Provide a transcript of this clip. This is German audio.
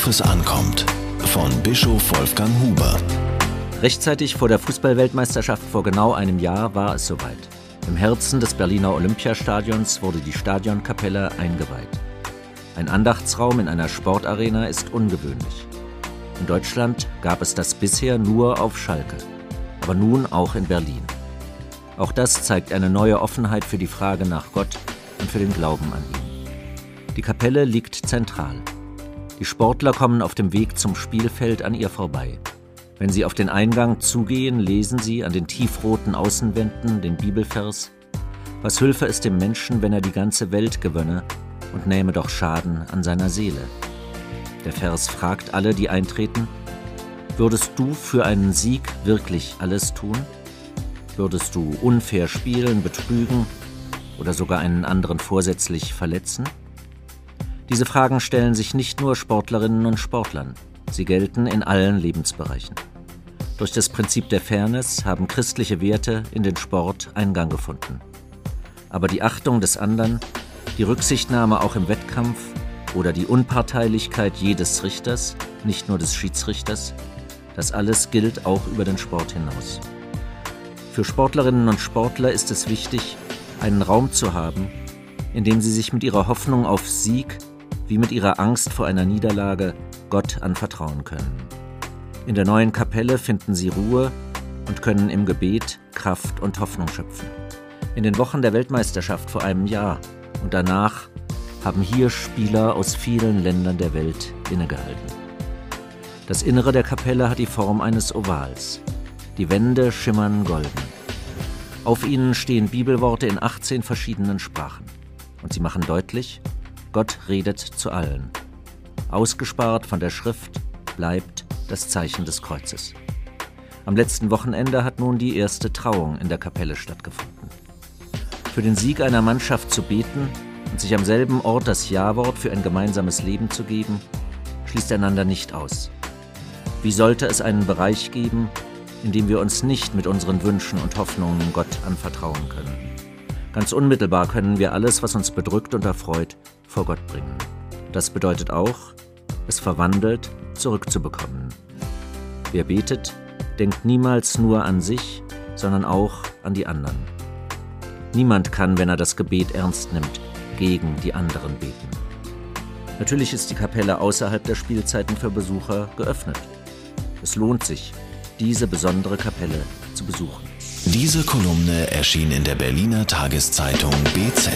Worauf es ankommt. Von Bischof Wolfgang Huber. Rechtzeitig vor der Fußballweltmeisterschaft vor genau einem Jahr war es soweit. Im Herzen des Berliner Olympiastadions wurde die Stadionkapelle eingeweiht. Ein Andachtsraum in einer Sportarena ist ungewöhnlich. In Deutschland gab es das bisher nur auf Schalke, aber nun auch in Berlin. Auch das zeigt eine neue Offenheit für die Frage nach Gott und für den Glauben an ihn. Die Kapelle liegt zentral. Die Sportler kommen auf dem Weg zum Spielfeld an ihr vorbei. Wenn sie auf den Eingang zugehen, lesen sie an den tiefroten Außenwänden den Bibelvers Was hülfe es dem Menschen, wenn er die ganze Welt gewönne und nähme doch Schaden an seiner Seele? Der Vers fragt alle, die eintreten, Würdest du für einen Sieg wirklich alles tun? Würdest du unfair spielen, betrügen oder sogar einen anderen vorsätzlich verletzen? Diese Fragen stellen sich nicht nur Sportlerinnen und Sportlern, sie gelten in allen Lebensbereichen. Durch das Prinzip der Fairness haben christliche Werte in den Sport Eingang gefunden. Aber die Achtung des anderen, die Rücksichtnahme auch im Wettkampf oder die Unparteilichkeit jedes Richters, nicht nur des Schiedsrichters, das alles gilt auch über den Sport hinaus. Für Sportlerinnen und Sportler ist es wichtig, einen Raum zu haben, in dem sie sich mit ihrer Hoffnung auf Sieg wie mit ihrer Angst vor einer Niederlage Gott anvertrauen können. In der neuen Kapelle finden sie Ruhe und können im Gebet Kraft und Hoffnung schöpfen. In den Wochen der Weltmeisterschaft vor einem Jahr und danach haben hier Spieler aus vielen Ländern der Welt innegehalten. Das Innere der Kapelle hat die Form eines Ovals. Die Wände schimmern golden. Auf ihnen stehen Bibelworte in 18 verschiedenen Sprachen. Und sie machen deutlich, Gott redet zu allen. Ausgespart von der Schrift bleibt das Zeichen des Kreuzes. Am letzten Wochenende hat nun die erste Trauung in der Kapelle stattgefunden. Für den Sieg einer Mannschaft zu beten und sich am selben Ort das Ja-Wort für ein gemeinsames Leben zu geben, schließt einander nicht aus. Wie sollte es einen Bereich geben, in dem wir uns nicht mit unseren Wünschen und Hoffnungen Gott anvertrauen können? Ganz unmittelbar können wir alles, was uns bedrückt und erfreut, vor Gott bringen. Das bedeutet auch, es verwandelt zurückzubekommen. Wer betet, denkt niemals nur an sich, sondern auch an die anderen. Niemand kann, wenn er das Gebet ernst nimmt, gegen die anderen beten. Natürlich ist die Kapelle außerhalb der Spielzeiten für Besucher geöffnet. Es lohnt sich, diese besondere Kapelle zu besuchen. Diese Kolumne erschien in der Berliner Tageszeitung BZ.